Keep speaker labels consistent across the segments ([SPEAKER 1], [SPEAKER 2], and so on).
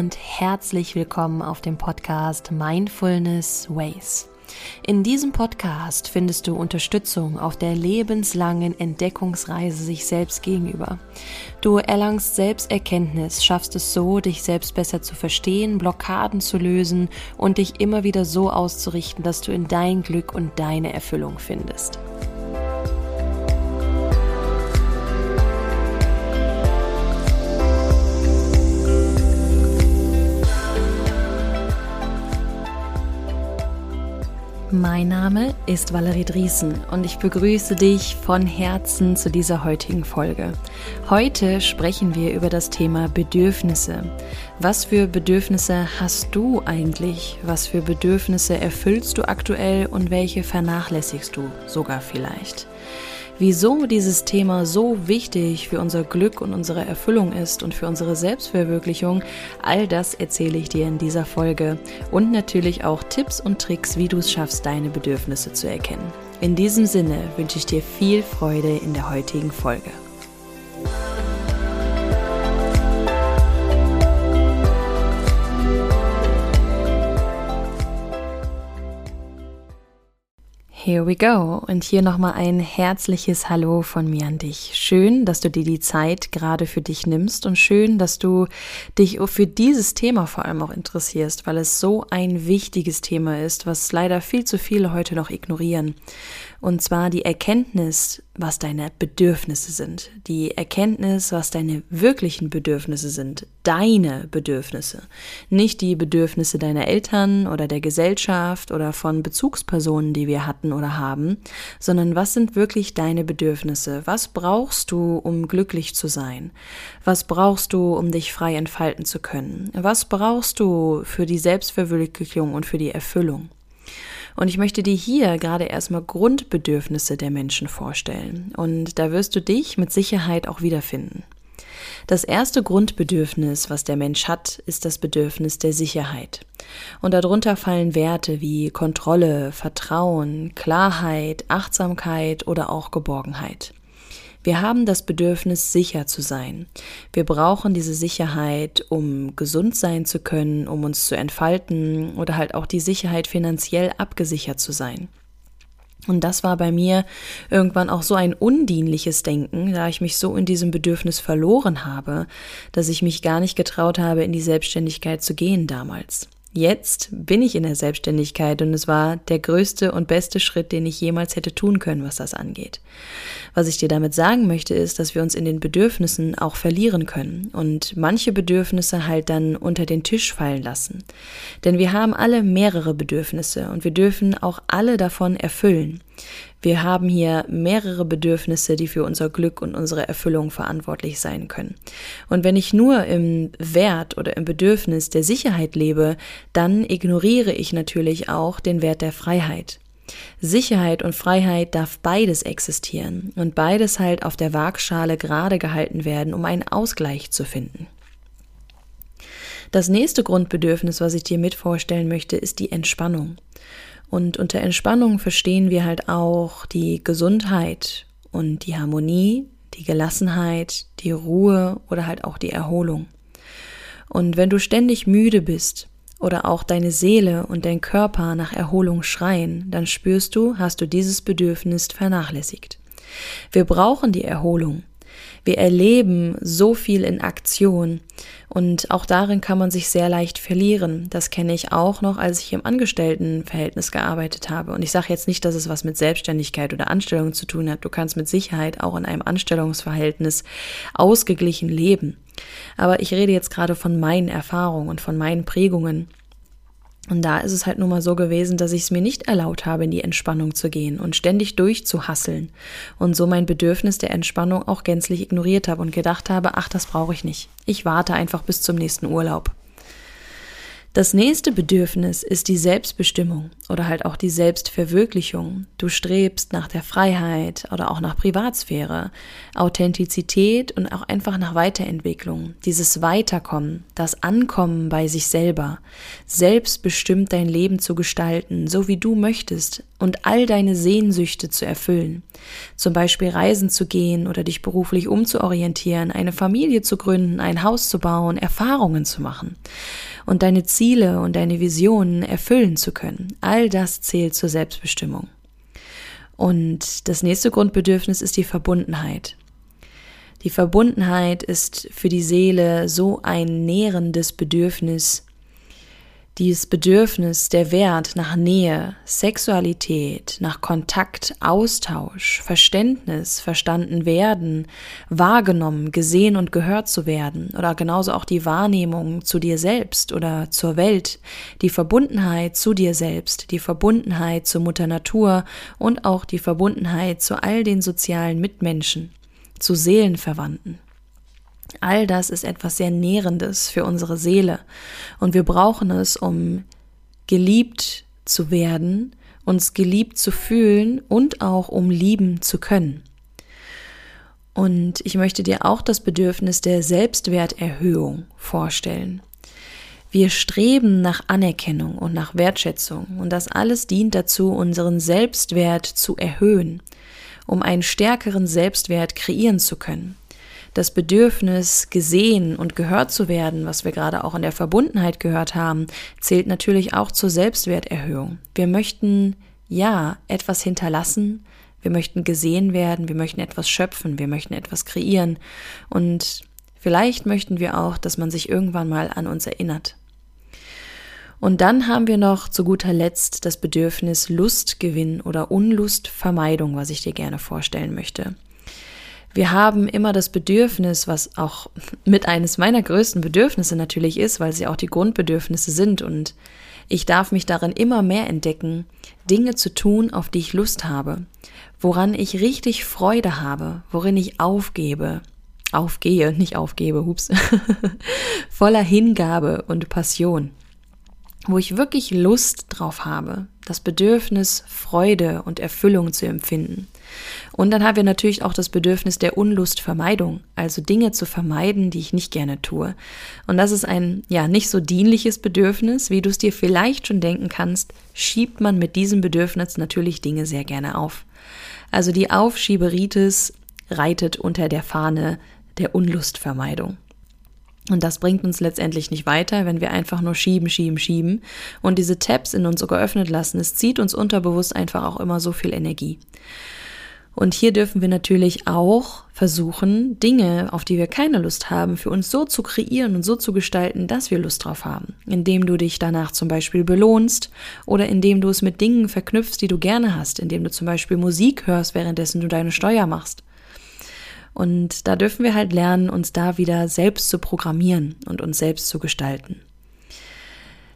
[SPEAKER 1] und herzlich willkommen auf dem Podcast Mindfulness Ways. In diesem Podcast findest du Unterstützung auf der lebenslangen Entdeckungsreise sich selbst gegenüber. Du erlangst Selbsterkenntnis, schaffst es so, dich selbst besser zu verstehen, Blockaden zu lösen und dich immer wieder so auszurichten, dass du in dein Glück und deine Erfüllung findest. Mein Name ist Valerie Driesen und ich begrüße dich von Herzen zu dieser heutigen Folge. Heute sprechen wir über das Thema Bedürfnisse. Was für Bedürfnisse hast du eigentlich? Was für Bedürfnisse erfüllst du aktuell und welche vernachlässigst du sogar vielleicht? Wieso dieses Thema so wichtig für unser Glück und unsere Erfüllung ist und für unsere Selbstverwirklichung, all das erzähle ich dir in dieser Folge und natürlich auch Tipps und Tricks, wie du es schaffst, deine Bedürfnisse zu erkennen. In diesem Sinne wünsche ich dir viel Freude in der heutigen Folge. Here we go. Und hier nochmal ein herzliches Hallo von mir an dich. Schön, dass du dir die Zeit gerade für dich nimmst und schön, dass du dich für dieses Thema vor allem auch interessierst, weil es so ein wichtiges Thema ist, was leider viel zu viele heute noch ignorieren. Und zwar die Erkenntnis, was deine Bedürfnisse sind. Die Erkenntnis, was deine wirklichen Bedürfnisse sind. Deine Bedürfnisse. Nicht die Bedürfnisse deiner Eltern oder der Gesellschaft oder von Bezugspersonen, die wir hatten oder haben, sondern was sind wirklich deine Bedürfnisse? Was brauchst du, um glücklich zu sein? Was brauchst du, um dich frei entfalten zu können? Was brauchst du für die Selbstverwirklichung und für die Erfüllung? Und ich möchte dir hier gerade erstmal Grundbedürfnisse der Menschen vorstellen. Und da wirst du dich mit Sicherheit auch wiederfinden. Das erste Grundbedürfnis, was der Mensch hat, ist das Bedürfnis der Sicherheit. Und darunter fallen Werte wie Kontrolle, Vertrauen, Klarheit, Achtsamkeit oder auch Geborgenheit. Wir haben das Bedürfnis, sicher zu sein. Wir brauchen diese Sicherheit, um gesund sein zu können, um uns zu entfalten oder halt auch die Sicherheit, finanziell abgesichert zu sein. Und das war bei mir irgendwann auch so ein undienliches Denken, da ich mich so in diesem Bedürfnis verloren habe, dass ich mich gar nicht getraut habe, in die Selbstständigkeit zu gehen damals. Jetzt bin ich in der Selbstständigkeit und es war der größte und beste Schritt, den ich jemals hätte tun können, was das angeht. Was ich dir damit sagen möchte, ist, dass wir uns in den Bedürfnissen auch verlieren können und manche Bedürfnisse halt dann unter den Tisch fallen lassen. Denn wir haben alle mehrere Bedürfnisse und wir dürfen auch alle davon erfüllen. Wir haben hier mehrere Bedürfnisse, die für unser Glück und unsere Erfüllung verantwortlich sein können. Und wenn ich nur im Wert oder im Bedürfnis der Sicherheit lebe, dann ignoriere ich natürlich auch den Wert der Freiheit. Sicherheit und Freiheit darf beides existieren und beides halt auf der Waagschale gerade gehalten werden, um einen Ausgleich zu finden. Das nächste Grundbedürfnis, was ich dir mit vorstellen möchte, ist die Entspannung. Und unter Entspannung verstehen wir halt auch die Gesundheit und die Harmonie, die Gelassenheit, die Ruhe oder halt auch die Erholung. Und wenn du ständig müde bist oder auch deine Seele und dein Körper nach Erholung schreien, dann spürst du, hast du dieses Bedürfnis vernachlässigt. Wir brauchen die Erholung. Wir erleben so viel in Aktion und auch darin kann man sich sehr leicht verlieren. Das kenne ich auch noch, als ich im Angestelltenverhältnis gearbeitet habe. Und ich sage jetzt nicht, dass es was mit Selbstständigkeit oder Anstellung zu tun hat. Du kannst mit Sicherheit auch in einem Anstellungsverhältnis ausgeglichen leben. Aber ich rede jetzt gerade von meinen Erfahrungen und von meinen Prägungen. Und da ist es halt nun mal so gewesen, dass ich es mir nicht erlaubt habe, in die Entspannung zu gehen und ständig durchzuhasseln und so mein Bedürfnis der Entspannung auch gänzlich ignoriert habe und gedacht habe, ach, das brauche ich nicht. Ich warte einfach bis zum nächsten Urlaub. Das nächste Bedürfnis ist die Selbstbestimmung oder halt auch die Selbstverwirklichung. Du strebst nach der Freiheit oder auch nach Privatsphäre, Authentizität und auch einfach nach Weiterentwicklung. Dieses Weiterkommen, das Ankommen bei sich selber, selbstbestimmt dein Leben zu gestalten, so wie du möchtest, und all deine Sehnsüchte zu erfüllen. Zum Beispiel reisen zu gehen oder dich beruflich umzuorientieren, eine Familie zu gründen, ein Haus zu bauen, Erfahrungen zu machen und deine Ziele und deine Visionen erfüllen zu können. All das zählt zur Selbstbestimmung. Und das nächste Grundbedürfnis ist die Verbundenheit. Die Verbundenheit ist für die Seele so ein nährendes Bedürfnis, dieses Bedürfnis, der Wert nach Nähe, Sexualität, nach Kontakt, Austausch, Verständnis, verstanden werden, wahrgenommen, gesehen und gehört zu werden oder genauso auch die Wahrnehmung zu dir selbst oder zur Welt, die Verbundenheit zu dir selbst, die Verbundenheit zur Mutter Natur und auch die Verbundenheit zu all den sozialen Mitmenschen, zu Seelenverwandten. All das ist etwas sehr Nährendes für unsere Seele und wir brauchen es, um geliebt zu werden, uns geliebt zu fühlen und auch um lieben zu können. Und ich möchte dir auch das Bedürfnis der Selbstwerterhöhung vorstellen. Wir streben nach Anerkennung und nach Wertschätzung und das alles dient dazu, unseren Selbstwert zu erhöhen, um einen stärkeren Selbstwert kreieren zu können das Bedürfnis, gesehen und gehört zu werden, was wir gerade auch in der Verbundenheit gehört haben, zählt natürlich auch zur Selbstwerterhöhung. Wir möchten ja etwas hinterlassen, wir möchten gesehen werden, wir möchten etwas schöpfen, wir möchten etwas kreieren und vielleicht möchten wir auch, dass man sich irgendwann mal an uns erinnert. Und dann haben wir noch zu guter Letzt das Bedürfnis Lustgewinn oder Unlustvermeidung, was ich dir gerne vorstellen möchte. Wir haben immer das Bedürfnis, was auch mit eines meiner größten Bedürfnisse natürlich ist, weil sie auch die Grundbedürfnisse sind und ich darf mich darin immer mehr entdecken, Dinge zu tun, auf die ich Lust habe, woran ich richtig Freude habe, worin ich aufgebe, aufgehe, nicht aufgebe, hups, voller Hingabe und Passion, wo ich wirklich Lust drauf habe, das Bedürfnis, Freude und Erfüllung zu empfinden. Und dann haben wir natürlich auch das Bedürfnis der Unlustvermeidung, also Dinge zu vermeiden, die ich nicht gerne tue. Und das ist ein, ja, nicht so dienliches Bedürfnis, wie du es dir vielleicht schon denken kannst, schiebt man mit diesem Bedürfnis natürlich Dinge sehr gerne auf. Also die Aufschieberitis reitet unter der Fahne der Unlustvermeidung. Und das bringt uns letztendlich nicht weiter, wenn wir einfach nur schieben, schieben, schieben und diese Tabs in uns so geöffnet lassen. Es zieht uns unterbewusst einfach auch immer so viel Energie. Und hier dürfen wir natürlich auch versuchen, Dinge, auf die wir keine Lust haben, für uns so zu kreieren und so zu gestalten, dass wir Lust drauf haben. Indem du dich danach zum Beispiel belohnst oder indem du es mit Dingen verknüpfst, die du gerne hast, indem du zum Beispiel Musik hörst, währenddessen du deine Steuer machst. Und da dürfen wir halt lernen, uns da wieder selbst zu programmieren und uns selbst zu gestalten.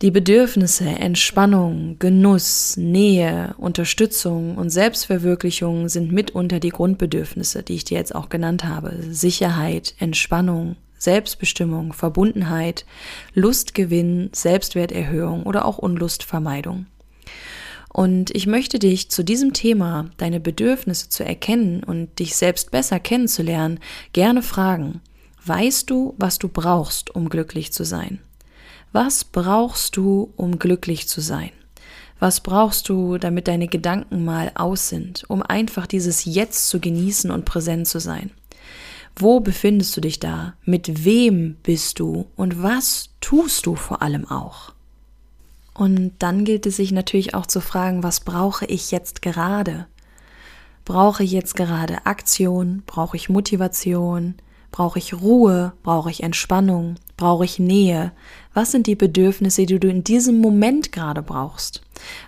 [SPEAKER 1] Die Bedürfnisse Entspannung, Genuss, Nähe, Unterstützung und Selbstverwirklichung sind mitunter die Grundbedürfnisse, die ich dir jetzt auch genannt habe. Sicherheit, Entspannung, Selbstbestimmung, Verbundenheit, Lustgewinn, Selbstwerterhöhung oder auch Unlustvermeidung. Und ich möchte dich zu diesem Thema, deine Bedürfnisse zu erkennen und dich selbst besser kennenzulernen, gerne fragen. Weißt du, was du brauchst, um glücklich zu sein? Was brauchst du, um glücklich zu sein? Was brauchst du, damit deine Gedanken mal aus sind, um einfach dieses Jetzt zu genießen und präsent zu sein? Wo befindest du dich da? Mit wem bist du? Und was tust du vor allem auch? Und dann gilt es sich natürlich auch zu fragen, was brauche ich jetzt gerade? Brauche ich jetzt gerade Aktion? Brauche ich Motivation? Brauche ich Ruhe? Brauche ich Entspannung? Brauche ich Nähe? Was sind die Bedürfnisse, die du in diesem Moment gerade brauchst?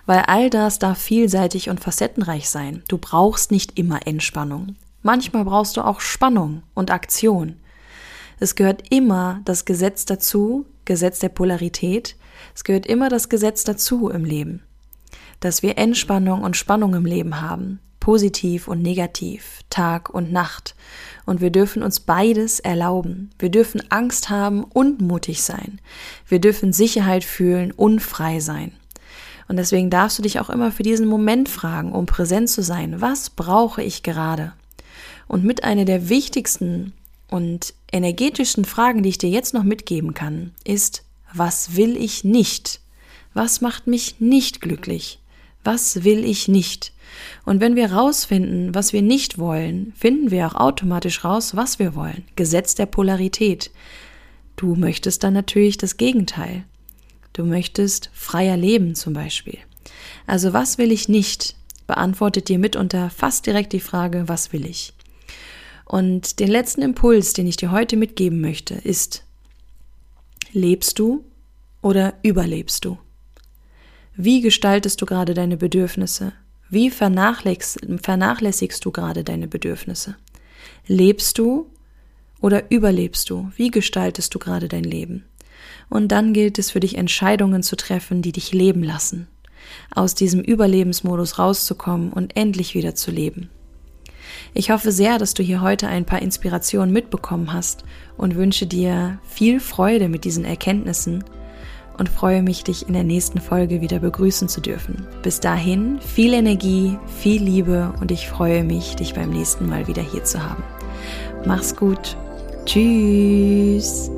[SPEAKER 1] Weil all das darf vielseitig und facettenreich sein. Du brauchst nicht immer Entspannung. Manchmal brauchst du auch Spannung und Aktion. Es gehört immer das Gesetz dazu, Gesetz der Polarität. Es gehört immer das Gesetz dazu im Leben, dass wir Entspannung und Spannung im Leben haben, positiv und negativ, Tag und Nacht. Und wir dürfen uns beides erlauben. Wir dürfen Angst haben und mutig sein. Wir dürfen Sicherheit fühlen und frei sein. Und deswegen darfst du dich auch immer für diesen Moment fragen, um präsent zu sein. Was brauche ich gerade? Und mit einer der wichtigsten und energetischsten Fragen, die ich dir jetzt noch mitgeben kann, ist, was will ich nicht? Was macht mich nicht glücklich? Was will ich nicht? Und wenn wir rausfinden, was wir nicht wollen, finden wir auch automatisch raus, was wir wollen. Gesetz der Polarität. Du möchtest dann natürlich das Gegenteil. Du möchtest freier leben zum Beispiel. Also was will ich nicht? Beantwortet dir mitunter fast direkt die Frage, was will ich? Und den letzten Impuls, den ich dir heute mitgeben möchte, ist, lebst du oder überlebst du? Wie gestaltest du gerade deine Bedürfnisse? Wie vernachlässigst du gerade deine Bedürfnisse? Lebst du oder überlebst du? Wie gestaltest du gerade dein Leben? Und dann gilt es für dich Entscheidungen zu treffen, die dich leben lassen, aus diesem Überlebensmodus rauszukommen und endlich wieder zu leben. Ich hoffe sehr, dass du hier heute ein paar Inspirationen mitbekommen hast und wünsche dir viel Freude mit diesen Erkenntnissen und freue mich, dich in der nächsten Folge wieder begrüßen zu dürfen. Bis dahin viel Energie, viel Liebe und ich freue mich, dich beim nächsten Mal wieder hier zu haben. Mach's gut. Tschüss.